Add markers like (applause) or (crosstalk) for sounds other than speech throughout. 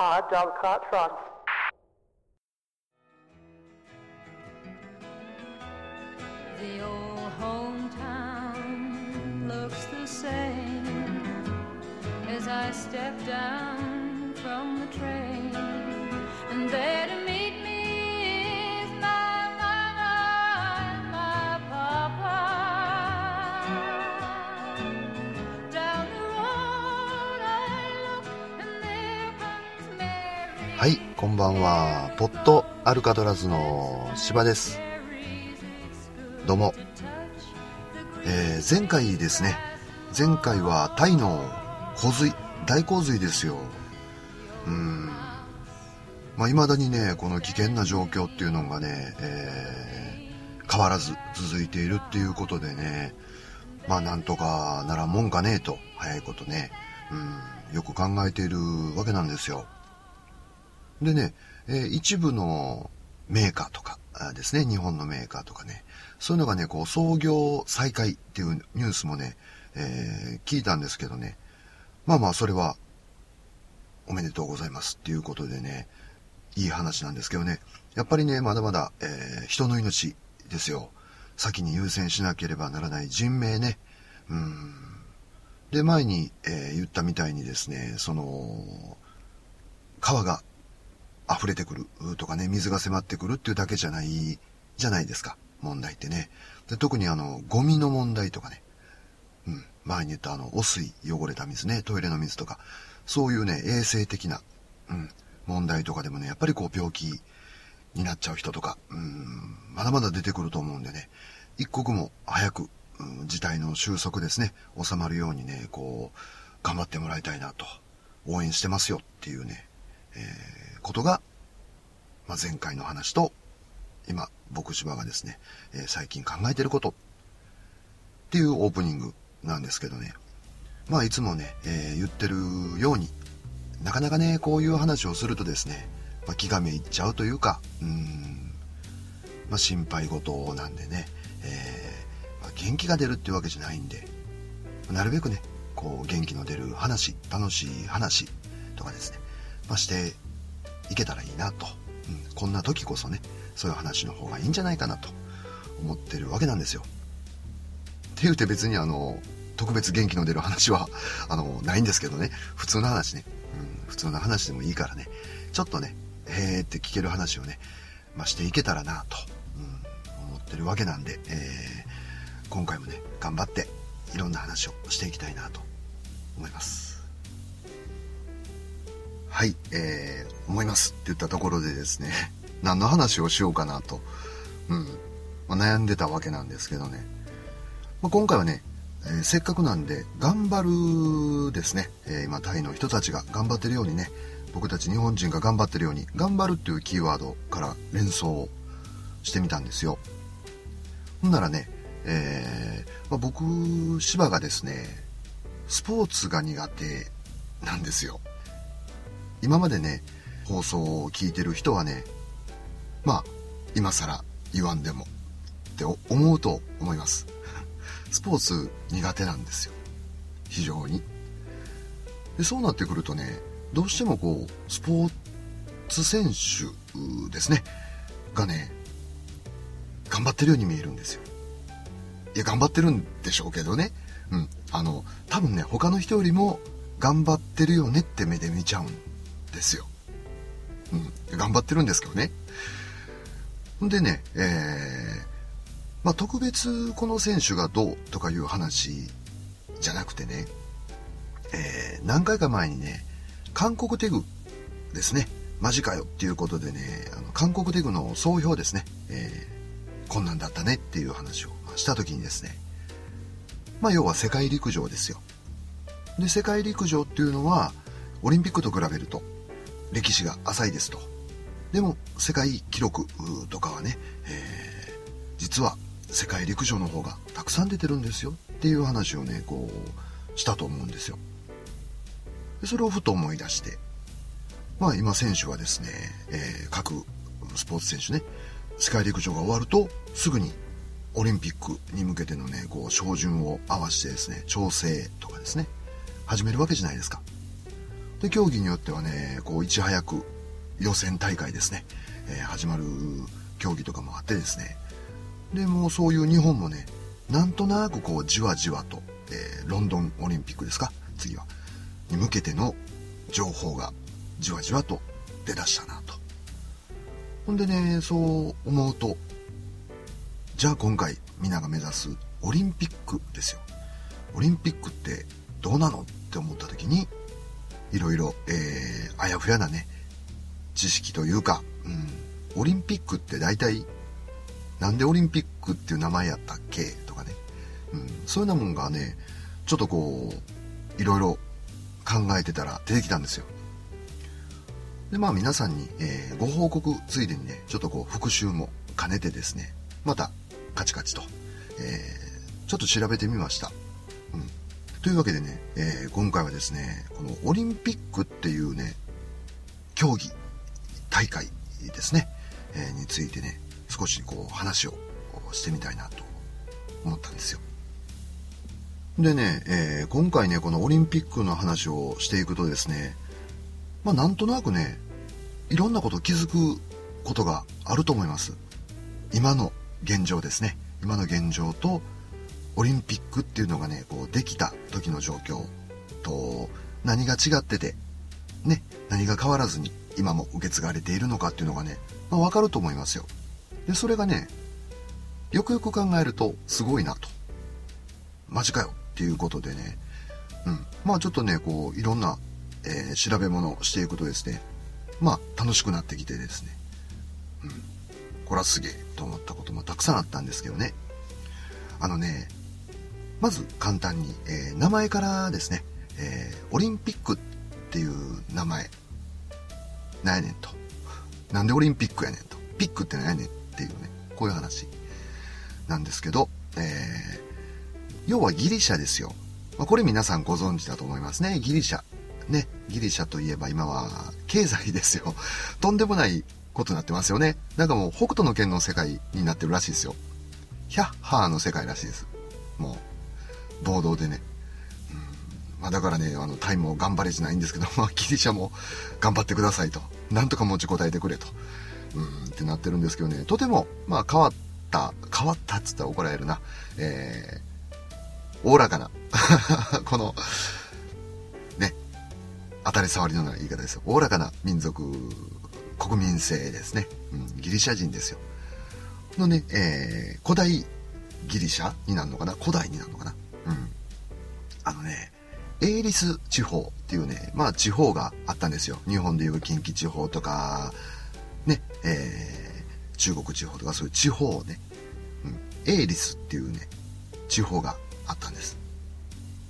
Hard dog cart trot. The old hometown looks the same as I step down from the train, and there こんばんは。ポットアルカトラズの芝です。どうも。えー前回ですね。前回はタイの洪水、大洪水ですよ。うん。まあ、未だにね、この危険な状況っていうのがね、えー変わらず続いているっていうことでね、まあ、なんとかならんもんかねえと、早いことね、うん、よく考えているわけなんですよ。でね、え一部のメーカーとかですね、日本のメーカーとかね、そういうのがね、こう、創業再開っていうニュースもね、えー聞いたんですけどね、まあまあ、それは、おめでとうございますっていうことでね、いい話なんですけどね、やっぱりね、まだまだ、えー人の命ですよ。先に優先しなければならない人命ね。うん。で、前に、えー言ったみたいにですね、その、川が溢れてくるとかね、水が迫ってくるっていうだけじゃない、じゃないですか、問題ってね。で特にあの、ゴミの問題とかね、うん、前に言ったあの、汚水、汚れた水ね、トイレの水とか、そういうね、衛生的な、うん、問題とかでもね、やっぱりこう病気になっちゃう人とか、うん、まだまだ出てくると思うんでね、一刻も早く、うん、事態の収束ですね、収まるようにね、こう、頑張ってもらいたいなと、応援してますよっていうね、えことが、まあ、前回の話と、今、僕芝がですね、えー最近考えてることっていうオープニングなんですけどね。まあ、いつもね、えー言ってるように、なかなかね、こういう話をするとですね、まあ、気がめいっちゃうというか、うん、まあ、心配事なんでね、えーまあ、元気が出るっていうわけじゃないんで、なるべくね、こう、元気の出る話、楽しい話とかですね、まあ、していけたらいいなと、うん、こんな時こそね、そういう話の方がいいんじゃないかなと。思ってるわけなんですよ。って言うて別にあの、特別元気の出る話は、(laughs) あの、ないんですけどね、普通の話ね、うん、普通の話でもいいからね、ちょっとね、へーって聞ける話をね、まあ、していけたらなと、うん、思ってるわけなんで、えー今回もね、頑張っていろんな話をしていきたいなと思います。はい、えー、思いますって言ったところでですね、(laughs) 何の話をしようかなと、うん、まあ悩んでたわけなんですけどね。まあ、今回はね、えーせっかくなんで、頑張るですね、えー今タイの人たちが頑張ってるようにね、僕たち日本人が頑張ってるように、頑張るっていうキーワードから連想をしてみたんですよ。ほんならね、えーまあ、僕、芝がですね、スポーツが苦手なんですよ。今までね、放送を聞いてる人はね、まあ、今更言わんでもって思うと思います。(laughs) スポーツ苦手なんですよ。非常に。でそうなってくるとね、どうしてもこう、スポーツ選手ですね、がね、頑張ってるように見えるんですよ。いや、頑張ってるんでしょうけどね。うん。あの、多分ね、他の人よりも頑張ってるよねって目で見ちゃうんですよ。うん。頑張ってるんですけどね。んでね、えー、まあ、特別この選手がどうとかいう話じゃなくてね、えー、何回か前にね、韓国テグですね、マジかよっていうことでね、あの韓国テグの総評ですね、えーこんなんだったねっていう話をした時にですね、まあ要は世界陸上ですよ。で、世界陸上っていうのは、オリンピックと比べると歴史が浅いですと。でも、世界記録とかはね、えー実は世界陸上の方がたくさん出てるんですよっていう話をね、こう、したと思うんですよ。でそれをふと思い出して、まあ今選手はですね、えー各スポーツ選手ね、世界陸上が終わるとすぐにオリンピックに向けてのね、こう、照準を合わせてですね、調整とかですね、始めるわけじゃないですか。で競技によってはねこういち早く予選大会ですね、えー、始まる競技とかもあってですね。でもうそういう日本もねなんとなくこうじわじわと、えー、ロンドンオリンピックですか？次は。に向けての情報がじわじわと出だしたなと。ほんでねそう思うとじゃあ今回皆が目指すオリンピックですよ。オリンピックってどうなの？って思った時にいろいろ、えー、あやふやなね知識というか、うん、オリンピックって大体なんでオリンピックっていう名前やったっけ？とかね、うん、そういうようなもんがねちょっとこういろいろ考えてたら出てきたんですよ。でまあ皆さんに、えー、ご報告ついでにねちょっとこう復習も兼ねてですねまたカチカチと、えー、ちょっと調べてみました、というわけでね、えー、今回はですねこのオリンピックっていうね競技大会ですね、えについてね少しこう話をしてみたいなと思ったんですよ。でね、えー、今回ねこのオリンピックの話をしていくとですねまあなんとなくねいろんなこと気づくことがあると思います。今の現状ですね。今の現状とオリンピックっていうのがねこうできた時の状況と何が違っててね何が変わらずに今も受け継がれているのかっていうのがね、まあ、かると思いますよ。でそれがねよくよく考えるとすごいなと。マジかよっていうことでね、うん、まあちょっとねこういろんな、えー、調べ物をしていくとですねまあ楽しくなってきてですね、うん、これはすげえと思ったこともたくさんあったんですけどね。あのねまず簡単に、えー、名前からですね、えー、オリンピックっていう名前なんやねんとなんでオリンピックやねんとピックってなんやねんっていうねこういう話なんですけど、えー、要はギリシャですよ。まあ、これ皆さんご存知だと思いますね。ギリシャ。ね。ギリシャといえば今は経済ですよ。(laughs) とんでもないことになってますよね。なんかもう北斗の剣の世界になってるらしいですよ。ヒャッハーの世界らしいです。もう、暴動でね。うんまあ、だからね、あの、タイムも頑張れじゃないんですけど、(laughs) まあ、ギリシャも頑張ってくださいと。なんとか持ちこたえてくれと。うん、ってなってるんですけどね、とても、まあ、変わった、変わったっつったら怒られるな。えー、おおらかな。(laughs) この、ね、当たり障りのない言い方ですよ。おおらかな民族、国民性ですね。うん、ギリシャ人ですよ。のね、えー、古代ギリシャになるのかな？古代になるのかな？うん。あのね、エーリス地方っていうね、まあ地方があったんですよ。日本でいう近畿地方とか、ね、えー、中国地方とかそういう地方をね、うん、エーリスっていうね、地方があったんです。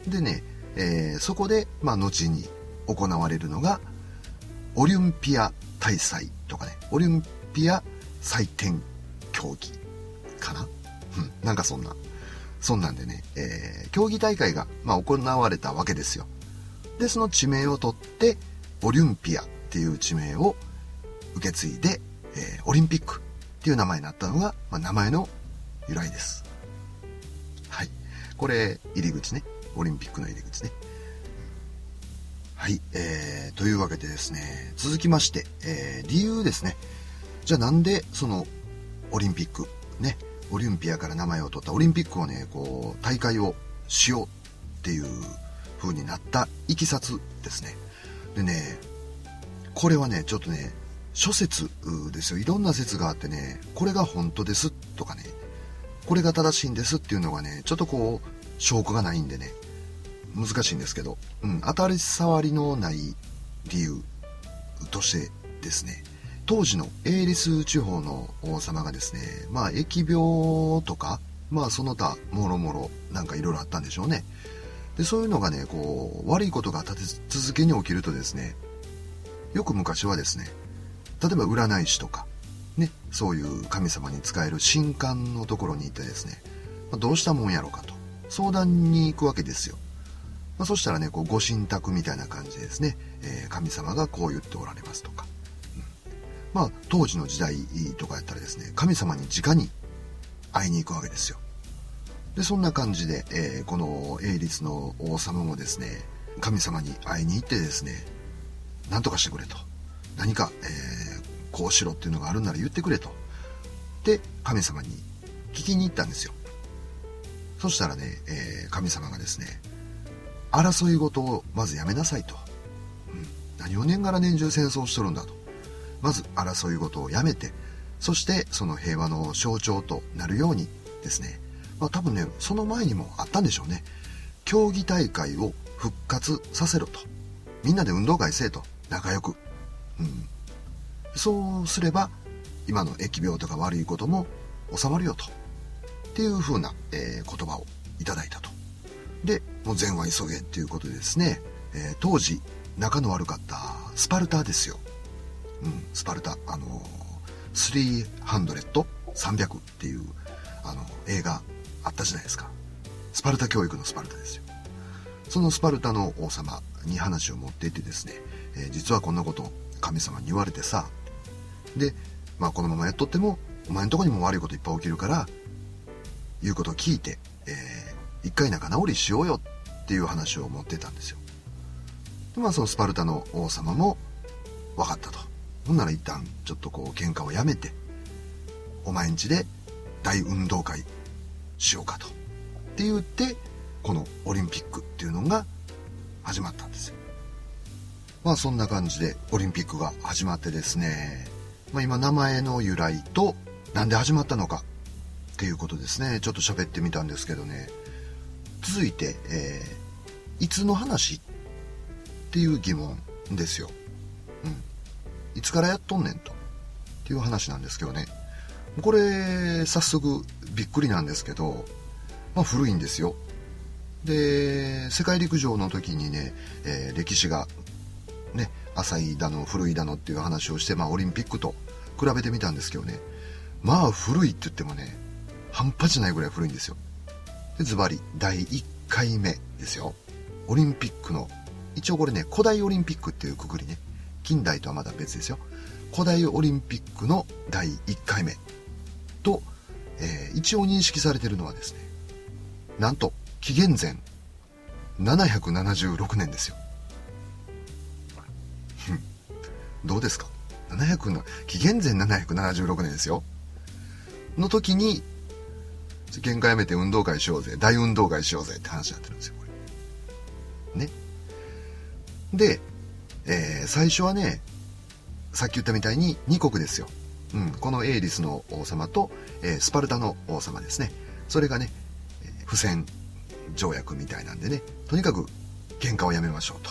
でね、えー、そこで、まあ後に行われるのが、オリンピア大祭とかね、オリンピア祭典競技かな？うん、なんかそんな。そんなんでね、えー、競技大会が、まあ、行われたわけですよ。で、その地名を取って、オリンピアっていう地名を受け継いで、えー、オリンピックっていう名前になったのが、まあ、名前の由来です。はい。これ、入り口ね。オリンピックの入り口ね。はい。えー、というわけでですね、続きまして、えー、理由ですね。じゃあなんで、その、オリンピック、ね、オリンピアから名前を取ったオリンピックをね、こう、大会をしようっていう風になったいきさつですね。でね、これはね、ちょっとね、諸説ですよ。いろんな説があってね、これが本当ですとかね、これが正しいんですっていうのがね、ちょっとこう、証拠がないんでね、難しいんですけど、うん、当たり障りのない理由としてですね、当時のエーリス地方の王様がですね、まあ疫病とか、まあその他、もろもろなんかいろいろあったんでしょうね。で、そういうのがね、こう、悪いことが立て続けに起きるとですね、よく昔はですね、例えば占い師とか、ね、そういう神様に使える神官のところに行ってですね、まあ、どうしたもんやろかと、相談に行くわけですよ。まあ、そしたらね、こう、ご神託みたいな感じでですね、えー、神様がこう言っておられますとか、まあ、当時の時代とかやったらですね、神様に直に会いに行くわけですよ。で、そんな感じで、えー、この英律の王様もですね、神様に会いに行ってですね、何とかしてくれと。何か、えー、こうしろっていうのがあるなら言ってくれと。で神様に聞きに行ったんですよ。そしたらね、えー、神様がですね争い事をまずやめなさいと、うん、何を年がら年中戦争しとるんだと。まず争い事をやめてそしてその平和の象徴となるようにですね、まあ、多分ねその前にもあったんでしょうね。競技大会を復活させろと。みんなで運動会せえと。仲良く、うん、そうすれば今の疫病とか悪いことも収まるよと。っていう風な、えー、言葉をいただいたと。でもう善は急げっていうことでですね、えー、当時仲の悪かったスパルタですよ、うん、スパルタあのー、300、300っていうあの映画あったじゃないですか。スパルタ教育のスパルタですよ。そのスパルタの王様に話を持っていてですね、えー、実はこんなこと神様に言われてさで、まあ、このままやっとってもお前んとこにも悪いこといっぱい起きるから言うことを聞いて、えー、一回仲直りしようよっていう話を持ってたんですよ。でまあそのスパルタの王様も分かったと。ほんなら一旦ちょっとこう喧嘩をやめてお前んちで大運動会しようかと。って言ってこのオリンピックっていうのが始まったんですよ。まあそんな感じでオリンピックが始まってですね、まあ、今名前の由来となんで始まったのかっていうことですね。ちょっと喋ってみたんですけどね。続いて、えー、いつの話っていう疑問ですよ、いつからやっとんねんと。っていう話なんですけどね。これ早速びっくりなんですけど、まあ、古いんですよ。で世界陸上の時にね、えー、歴史がね浅いだの古いだのっていう話をして、まあ、オリンピックと比べてみたんですけどね。まあ古いって言ってもね半端じゃないぐらい古いんですよ。でズバリ第1回目ですよ。オリンピックの一応これね古代オリンピックっていうくくりね。近代とはまだ別ですよ。古代オリンピックの第1回目と、えー、一応認識されてるのはですねなんと紀元前776年ですよ。どうですか？700の紀元前776年ですよ。の時に喧嘩やめて運動会しようぜ大運動会しようぜって話になってるんですよこれ。ね。で、えー、最初はねさっき言ったみたいに2国ですよ、うん、このエイリスの王様と、えー、スパルタの王様ですね。それがね、えー、不戦条約みたいなんでねとにかく喧嘩をやめましょうと、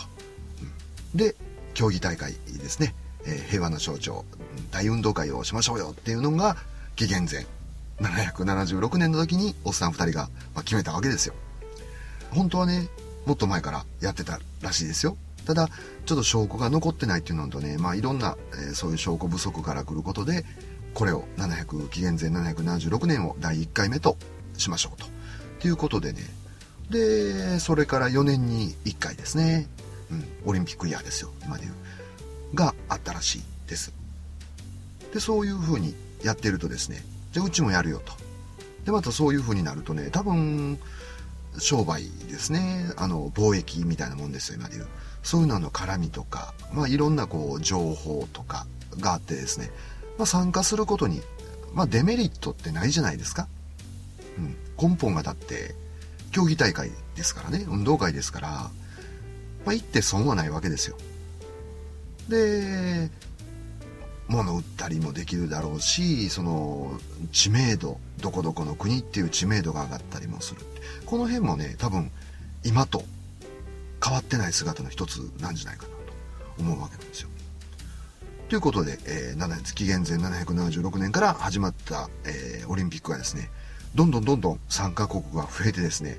うん、で競技大会ですね、えー、平和の象徴大運動会をしましょうよっていうのが紀元前776年の時におっさん2人が決めたわけですよ。本当はねもっと前からやってたらしいですよ。ただちょっと証拠が残ってないっていうのとねまあいろんな、えー、そういう証拠不足から来ることでこれを700紀元前776年を第1回目としましょうと。ということでね。でそれから4年に1回ですね、うん、オリンピックイヤーですよ。今で言う。があったらしいです。でそういうふうにやってるとですね。じゃあうちもやるよと。でまたそういうふうになるとね多分商売ですね。あの貿易みたいなもんですよ今で言う。そういうのの絡みとか、まあ、いろんなこう情報とかがあってですね、まあ、参加することに、まあ、デメリットってないじゃないですか、うん、根本がだって競技大会ですからね運動会ですから、まあ、行って損はないわけですよ。で物売ったりもできるだろうしその知名度どこどこの国っていう知名度が上がったりもする。この辺もね多分今と変わってない姿の一つなんじゃないかなと思うわけなんですよ。ということで、えー、紀元前776年から始まった、えー、オリンピックがですねどんどんどんどん参加国が増えてですね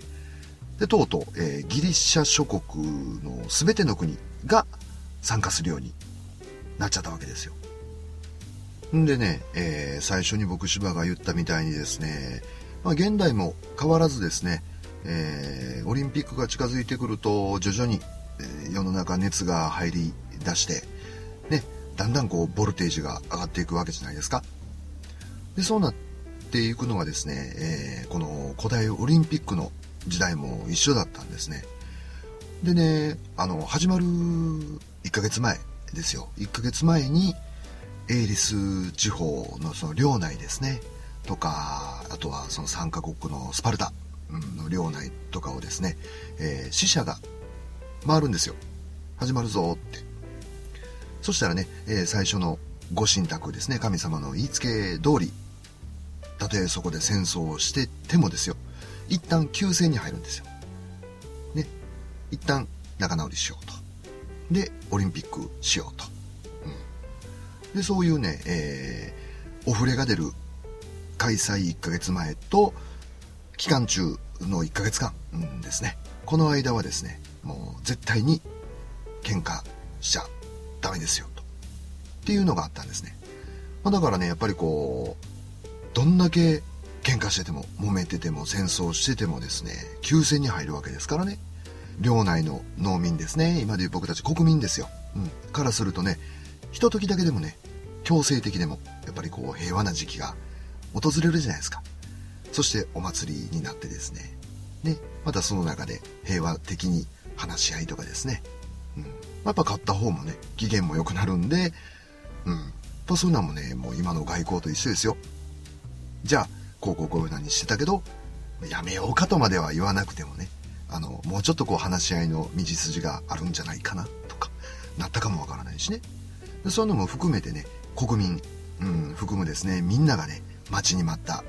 でとうとう、えー、ギリシャ諸国の全ての国が参加するようになっちゃったわけですよ。んでね、えー、最初に僕芝が言ったみたいにですね、まあ、現代も変わらずですね、えー、オリンピックが近づいてくると徐々に、えー、世の中熱が入り出して、ね、だんだんこうボルテージが上がっていくわけじゃないですか。でそうなっていくのがですね、えー、この古代オリンピックの時代も一緒だったんですね。でね、あの、始まる1ヶ月前、ですよ1ヶ月前にエイリス地方のその領内ですねとかあとはその3カ国のスパルタの領内とかをですね、えー、死者が回るんですよ。始まるぞって。そしたらね、えー、最初のご神託ですね神様の言いつけ通りたとえそこで戦争をしててもですよ。一旦休戦に入るんですよ。ね。一旦仲直りしようと。でオリンピックしようと、うん、でそういうね、えー、お触れが出る開催1ヶ月前と期間中の1ヶ月間、ですね。この間はですねもう絶対に喧嘩しちゃダメですよと。っていうのがあったんですね、まあ、だからねやっぱりこうどんだけ喧嘩してても揉めてても戦争しててもですね休戦に入るわけですからね。領内の農民ですね。今でいう僕たち国民ですよ、うん、からするとねひとときだけでもね強制的でもやっぱりこう平和な時期が訪れるじゃないですか。そしてお祭りになってですね。でまたその中で平和的に話し合いとかですね、うん、やっぱ買った方もね機嫌も良くなるんでうん。やっぱそういうのもねもう今の外交と一緒ですよ。じゃあこうこうこういうのにしてたけどやめようかとまでは言わなくてもねあのもうちょっとこう話し合いの道筋があるんじゃないかなとかなったかもわからないしね。そういうのも含めてね国民、うん、含むですねみんながね待ちに待った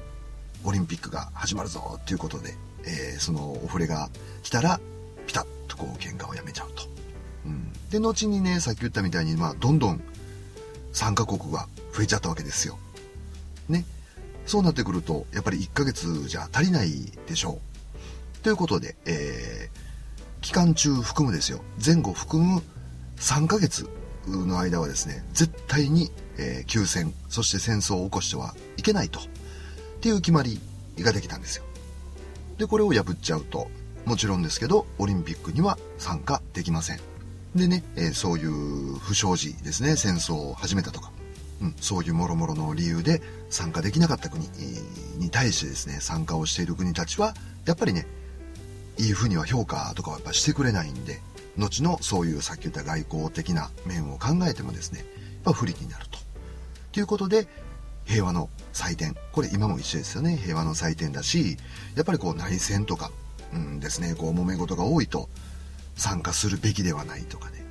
オリンピックが始まるぞっていうことで、えー、そのお触れが来たらピタッとこう喧嘩をやめちゃうと、うん、で後にねさっき言ったみたいに、まあ、どんどん参加国が増えちゃったわけですよ。ね。そうなってくるとやっぱり1ヶ月じゃ足りないでしょう。ということで、えー、期間中含むですよ、前後含む3ヶ月の間はですね、絶対に、えー、休戦、そして戦争を起こしてはいけないと、っていう決まりができたんですよ。で、これを破っちゃうと、もちろんですけど、オリンピックには参加できません。でね、えー、そういう不祥事ですね、戦争を始めたとか、うん、そういうもろもろの理由で参加できなかった国に対してですね、参加をしている国たちは、やっぱりね、いいふうには評価とかはやっぱしてくれないんで、後のそういうさっき言った外交的な面を考えてもですね、やっぱ不利になると。ということで、平和の祭典。これ今も一緒ですよね。平和の祭典だし、やっぱりこう内戦とか、うんですね、こう揉め事が多いと参加するべきではないとかね。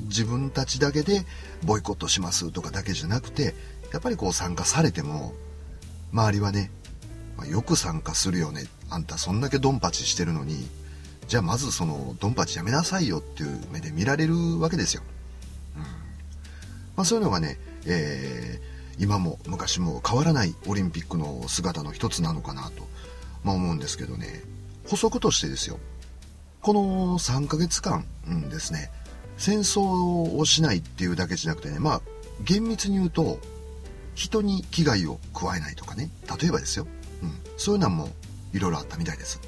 うん、自分たちだけでボイコットしますとかだけじゃなくて、やっぱりこう参加されても、周りはね、まあ、よく参加するよね。あんたそんだけドンパチしてるのに、じゃあまずそのドンパチやめなさいよっていう目で見られるわけですよ。うんまあ、そういうのがね、えー、今も昔も変わらないオリンピックの姿の一つなのかなと、まあ、思うんですけどね、補足としてですよ、この3ヶ月間、うんですね、戦争をしないっていうだけじゃなくてね、まあ、厳密に言うと、人に危害を加えないとかね、例えばですよ、うん、そういうのもいろいろあったみたいです。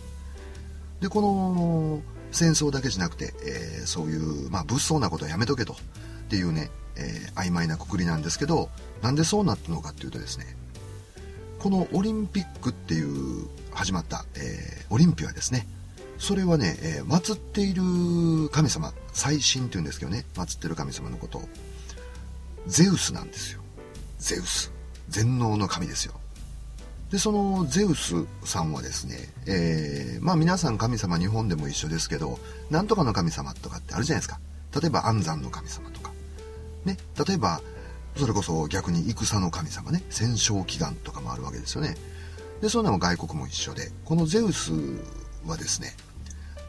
で、この戦争だけじゃなくて、えー、そういう、まあ、物騒なことはやめとけと。っていうね、えー、曖昧なくくりなんですけど、なんでそうなったのかっていうとですね、このオリンピックっていう始まった、えー、オリンピアですね、それはね、えー、祀っている神様、最神っていうんですけどね、祀ってる神様のことを、ゼウスなんですよ。ゼウス。全能の神ですよ。で、そのゼウスさんはですね、えー、まあ皆さん神様日本でも一緒ですけど、なんとかの神様とかってあるじゃないですか。例えば安産の神様とか。ね、例えば、それこそ逆に戦の神様ね、戦勝祈願とかもあるわけですよね。で、そんなも外国も一緒で、このゼウスはですね、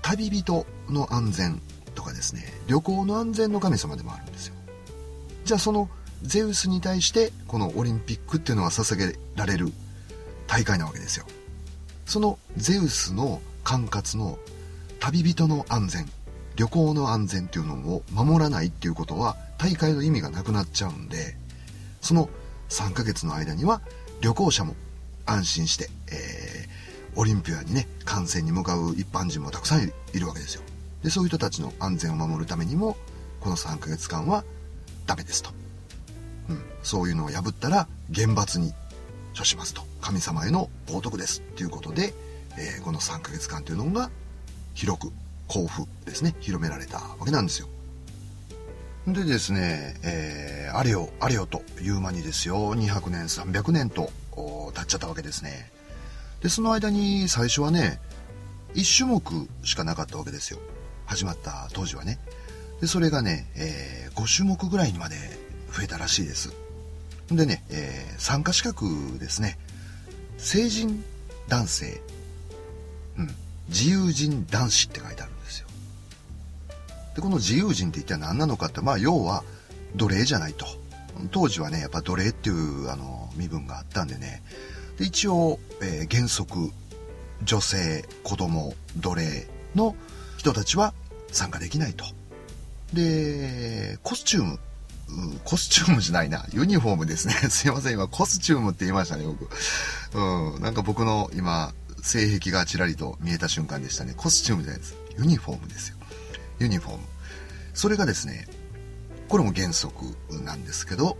旅人の安全とかですね、旅行の安全の神様でもあるんですよ。じゃあそのゼウスに対してこのオリンピックっていうのが捧げられる大会なわけですよそのゼウスの管轄の旅人の安全旅行の安全っていうのを守らないっていうことは大会の意味がなくなっちゃうんでその3ヶ月の間には旅行者も安心して、えー、オリンピアにね観戦に向かう一般人もたくさんいるわけですよ。でそういう人たちの安全を守るためにもこの3ヶ月間はダメですと、うん、そういうのを破ったら厳罰に処しますと。神様への冒涜ですっていうことで、えー、この3ヶ月間というのが広く交付ですね広められたわけなんですよ。でですね、えー、あれよあれよという間にですよ200年300年と経っちゃったわけですね。でその間に最初はね1種目しかなかったわけですよ。始まった当時はね。でそれがね、えー、5種目ぐらいにまで増えたらしいです。でね、えー、参加資格ですね。成人男性、うん、自由人男子って書いてあるんですよ。でこの自由人って一体何なのかってまあ要は奴隷じゃないと当時はねやっぱ奴隷っていうあの身分があったんでねで一応、えー、原則女性子供奴隷の人たちは参加できないとでコスチュームコスチュームじゃないな。ユニフォームですね。(laughs) すいません、今、コスチュームって言いましたね、僕。うん。なんか僕の今、性癖がちらりと見えた瞬間でしたね。コスチュームじゃないです。ユニフォームですよ。ユニフォーム。それがですね、これも原則なんですけど、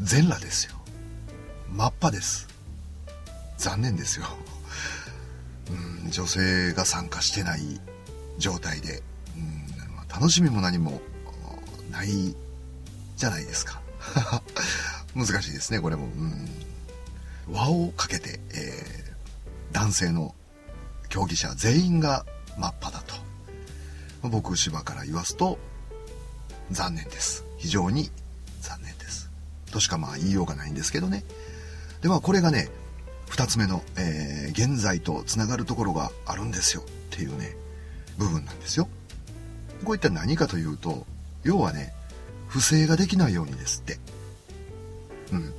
全裸ですよ。真っ裸です。残念ですよ。うん、女性が参加してない状態で、うん、楽しみも何もないじゃないですか。(laughs) 難しいですね、これも。うん、輪をかけて、えー、男性の競技者全員が真っ裸だと。僕、芝から言わすと、残念です。非常に残念です。としかまあ言いようがないんですけどね。で、まあこれがね、二つ目の、えー、現在とつながるところがあるんですよっていうね、部分なんですよ。こういった何かというと、要はね、不正ができないようにですって。うん。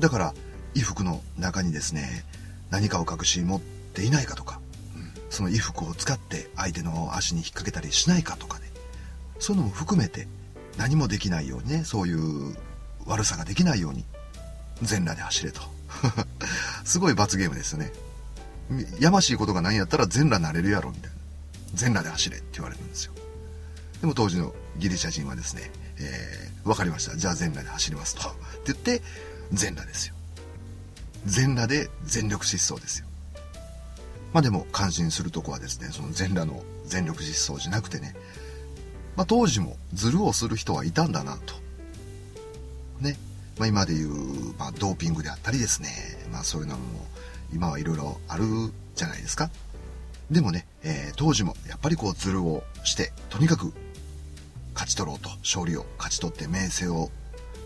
だから、衣服の中にですね、何かを隠し持っていないかとか、その衣服を使って相手の足に引っ掛けたりしないかとかね、そういうのも含めて何もできないようにね、そういう悪さができないように全裸で走れと。(laughs) すごい罰ゲームですよね。やましいことがないんやったら全裸なれるやろみたいな。全裸で走れって言われるんですよ。でも当時のギリシャ人はですね、えー、わかりました。じゃあ全裸で走りますと。って言って、全裸ですよ。全裸で全力疾走ですよ。まあでも感心するとこはですね、その全裸の全力疾走じゃなくてね、まあ当時もズルをする人はいたんだなと。ね。まあ今でいう、まあドーピングであったりですね、まあそういうのも今はいろいろあるじゃないですか。でもね、えー、当時もやっぱりこうズルをして、とにかく勝ち取ろうと、勝利を勝ち取って名声を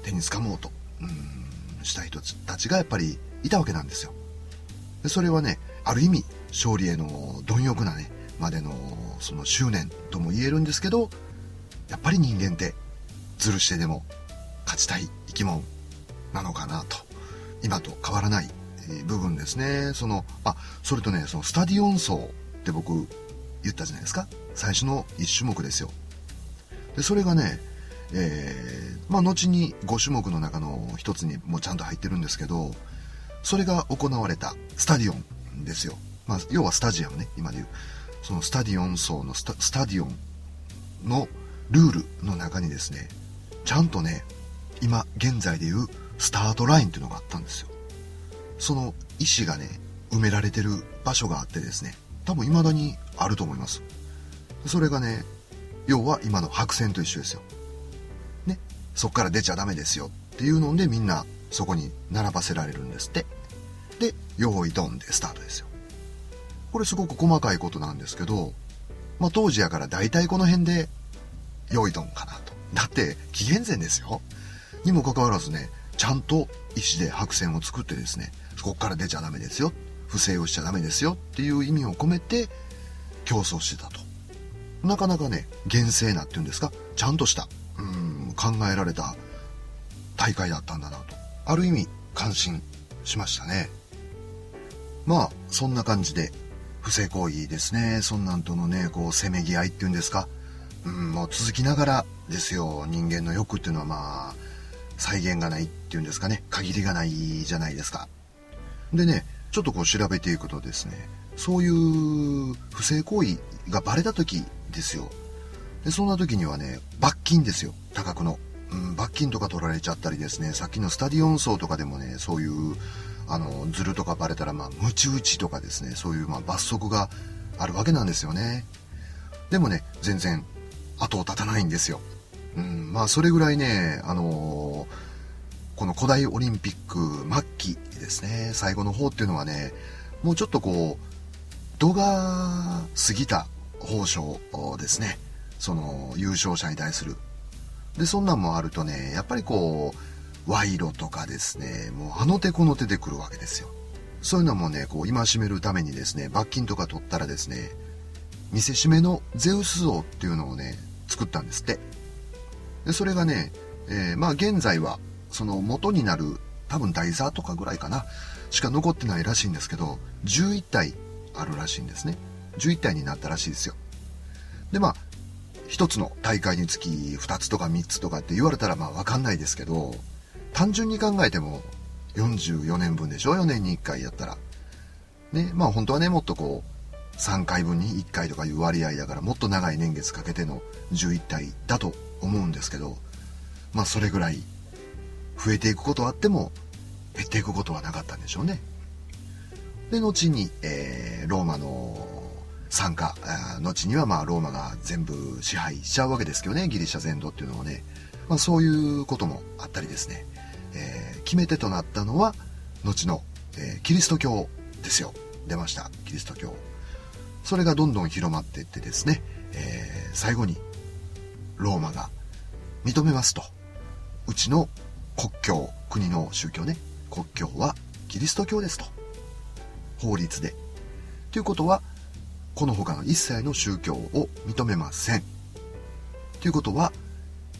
手につかもうと、うん、した人たちがやっぱりいたわけなんですよ。でそれはね、ある意味、勝利への貪欲なね、までのその執念とも言えるんですけど、やっぱり人間ってずるしてでも勝ちたい生き物なのかなと。今と変わらない部分ですね。その、あ、それとね、そのスタディオン層って僕言ったじゃないですか。最初の1種目ですよ。でそれがね、えー、まあ、後に5種目の中の一つにもちゃんと入ってるんですけど、それが行われたスタディオンですよ。まあ、要はスタジアムね、今で言う。そのスタディオン層のスタスタディオンのルールの中にですね、ちゃんとね、今現在で言うスタートラインっていうのがあったんですよ。その石がね、埋められてる場所があってですね、多分未だにあると思います。それがね、要は今の白線と一緒ですよ。ね。そっから出ちゃダメですよっていうのでみんなそこに並ばせられるんですって。で、用意ドンでスタートですよ。これすごく細かいことなんですけど、まあ当時やから大体この辺で用意ドンかなと。だって紀元前ですよ。にもかかわらずね、ちゃんと石で白線を作ってですね、そこから出ちゃダメですよ。不正をしちゃダメですよっていう意味を込めて競争してたと。なかなかね、厳正なっていうんですか、ちゃんとした、うん、考えられた大会だったんだなと。ある意味、感心しましたね。まあ、そんな感じで、不正行為ですね。そんなんとのね、こう、せめぎ合いっていうんですか。うん、もう続きながらですよ。人間の欲っていうのはまあ、再現がないっていうんですかね。限りがないじゃないですか。でね、ちょっとこう調べていくとですね、そういう不正行為がバレた時ですよ。で、そんな時にはね、罰金ですよ。多額の。うん、罰金とか取られちゃったりですね、さっきのスタディオン層とかでもね、そういう、あの、ズルとかバレたら、まあ、ムチ打ちとかですね、そういう、ま、罰則があるわけなんですよね。でもね、全然、後を絶たないんですよ。うん、まあそれぐらいね、あのーこの古代オリンピック末期ですね、最後の方っていうのはね、もうちょっとこう、度が過ぎた報奨ですね。その優勝者に対する。で、そんなんもあるとね、やっぱりこう、賄賂とかですね、もうあの手この手で来るわけですよ。そういうのもね、こう、戒めるためにですね、罰金とか取ったらですね、見せしめのゼウス像っていうのをね、作ったんですって。で、それがね、えーまあ現在は、その元になる、多分台座とかぐらいかな、しか残ってないらしいんですけど、11体あるらしいんですね。11体になったらしいですよ。で、まあ、一つの大会につき2つとか3つとかって言われたらまあわかんないですけど、単純に考えても44年分でしょ ?4 年に1回やったら。ね、まあ本当はね、もっとこう、3回分に1回とかいう割合だからもっと長い年月かけての11体だと思うんですけど、まあそれぐらい増えていくことはあっても減っていくことはなかったんでしょうね。で、後に、えーローマの参加、後にはまあローマが全部支配しちゃうわけですけどね、ギリシャ全土っていうのはね。まあそういうこともあったりですね。えー決め手となったのは、後の、えーキリスト教ですよ。出ました、キリスト教。それがどんどん広まっていってですね、えー最後にローマが認めますと。うちの国教、国の宗教ね、国教はキリスト教ですと。法律で。ということは、この他の一切の宗教を認めません。ということは、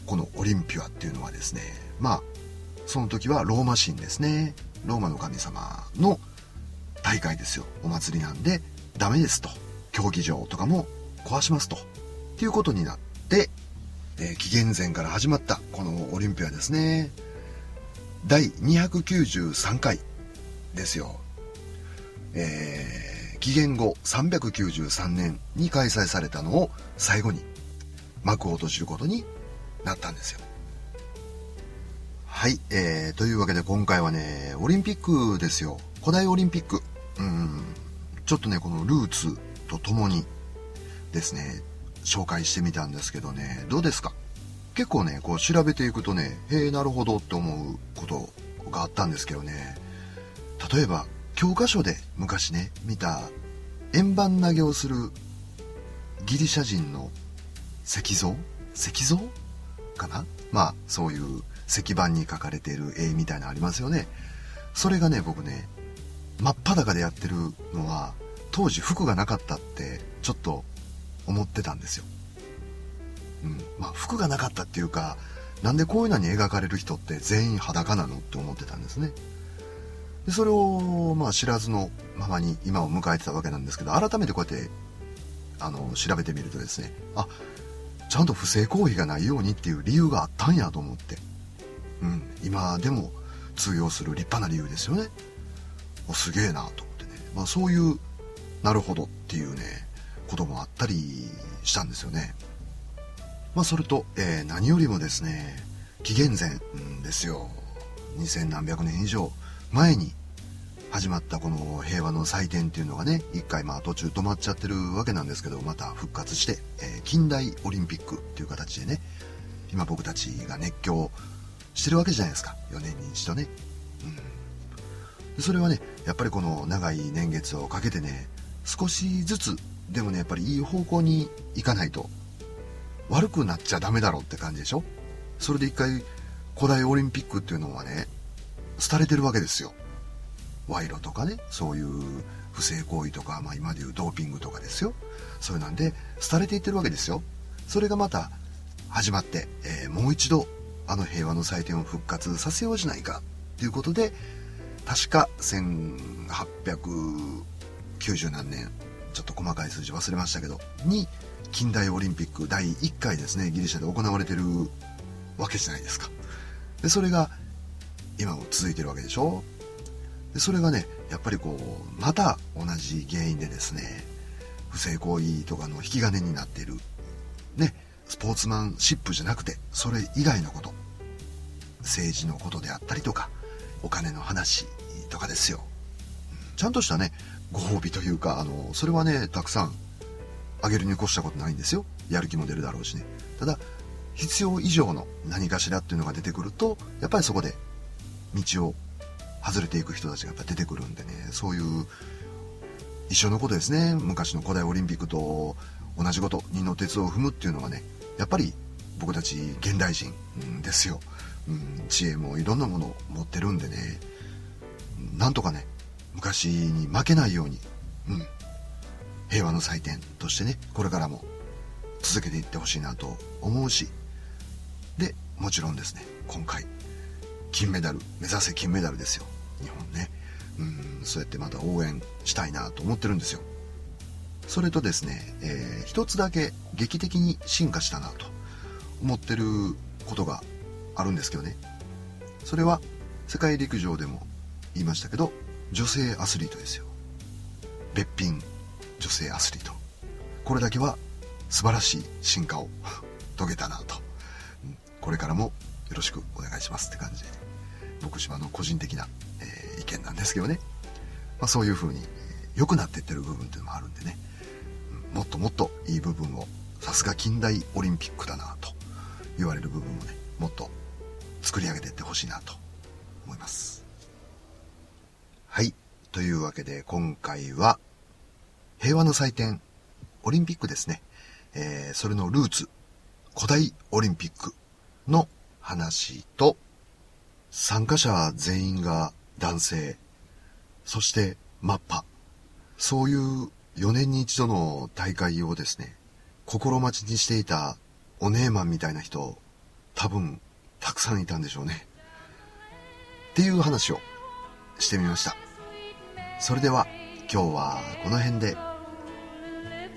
このオリンピアっていうのはですね、まあ、その時はローマ神ですね。ローマの神様の大会ですよ。お祭りなんで、ダメですと。競技場とかも壊しますと。っていうことになって、え紀元前から始まったこのオリンピアですね。第293回ですよ。えー紀元後393年に開催されたのを最後に幕を閉じることになったんですよ。はい、えー、というわけで今回はね、オリンピックですよ。古代オリンピック。うん、ちょっとね、このルーツとともにですね、紹介してみたんですけどね、どうですか？結構ね、こう調べていくとね、へえ、なるほどって思うことがあったんですけどね、例えば、教科書で昔ね、見た円盤投げをするギリシャ人の石像？石像？かな？まあ、そういう石板に描かれている絵みたいなのありますよね。それがね、僕ね、真っ裸でやってるのは、当時服がなかったって、ちょっと思ってたんですよ。うん。まあ、服がなかったっていうか、なんでこういうのに描かれる人って全員裸なのって思ってたんですね。でそれを、まあ、知らずのままに今を迎えてたわけなんですけど、改めてこうやって、あの、調べてみるとですね、あ、ちゃんと不正行為がないようにっていう理由があったんやと思って。うん。今でも通用する立派な理由ですよね。おすげえなと思ってね。まあそういう、なるほどっていうね、こともあったりしたんですよね。まあそれと、えー何よりもですね、紀元前、ですよ。2000何百年以上前に始まったこの平和の祭典っていうのがね、一回まあ途中止まっちゃってるわけなんですけど、また復活して、えー近代オリンピックっていう形でね、今僕たちが熱狂してるわけじゃないですか。4年に一度ね。うん。でそれはね、やっぱりこの長い年月をかけてね、少しずつ、でもね、やっぱりいい方向に行かないと、悪くなっちゃダメだろうって感じでしょそれで一回、古代オリンピックっていうのはね、廃れてるわけですよ。賄賂とかね、そういう不正行為とか、まあ今でいうドーピングとかですよ。そういうなんで、廃れていってるわけですよ。それがまた始まって、えーもう一度あの平和の祭典を復活させようじゃないかということで、確か1890何年、ちょっと細かい数字忘れましたけど、に近代オリンピック第1回ですね、ギリシャで行われてるわけじゃないですか。で、それが今も続いてるわけでしょ？でそれがねやっぱりこうまた同じ原因でですね不正行為とかの引き金になっているねスポーツマンシップじゃなくてそれ以外のこと。政治のことであったりとかお金の話とかですよ。ちゃんとしたねご褒美というかあのそれはねたくさんあげるに越したことないんですよ。やる気も出るだろうしね。ただ必要以上の何かしらっていうのが出てくるとやっぱりそこで道を外れていく人たちがやっぱ出てくるんでね。そういう一緒のことですね。昔の古代オリンピックと同じこと二の鉄を踏むっていうのがねやっぱり僕たち現代人ですよ、うん、知恵もいろんなものを持ってるんでね。なんとかね昔に負けないように、うん、平和の祭典としてねこれからも続けていってほしいなと思うしでもちろんですね今回金メダル目指せ金メダルですよ。日本ね。うんそうやってまた応援したいなと思ってるんですよ。それとですね、えー、一つだけ劇的に進化したなと思ってることがあるんですけどね。それは世界陸上でも言いましたけど女性アスリートですよ。べっぴん女性アスリート。これだけは素晴らしい進化を (laughs) 遂げたなと。これからもよろしくお願いしますって感じで僕島の個人的な、えー、意見なんですけどね、まあ、そういう風に良くなっていってる部分っていうのもあるんでね。もっともっといい部分をさすが近代オリンピックだなと言われる部分をねもっと作り上げていってほしいなと思います。はい。というわけで今回は平和の祭典オリンピックですね、えー、それのルーツ古代オリンピックの話と参加者全員が男性そしてマッパ。そういう4年に一度の大会をですね心待ちにしていたお姉マンみたいな人、多分、たくさんいたんでしょうね。っていう話をしてみました。それでは、今日はこの辺で、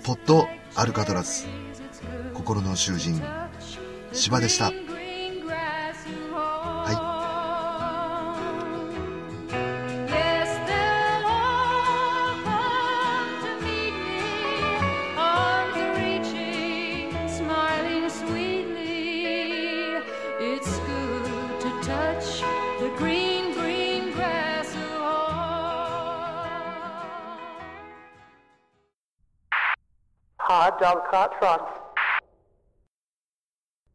ポッドアルカトラス、心の囚人、芝でした。dog caught.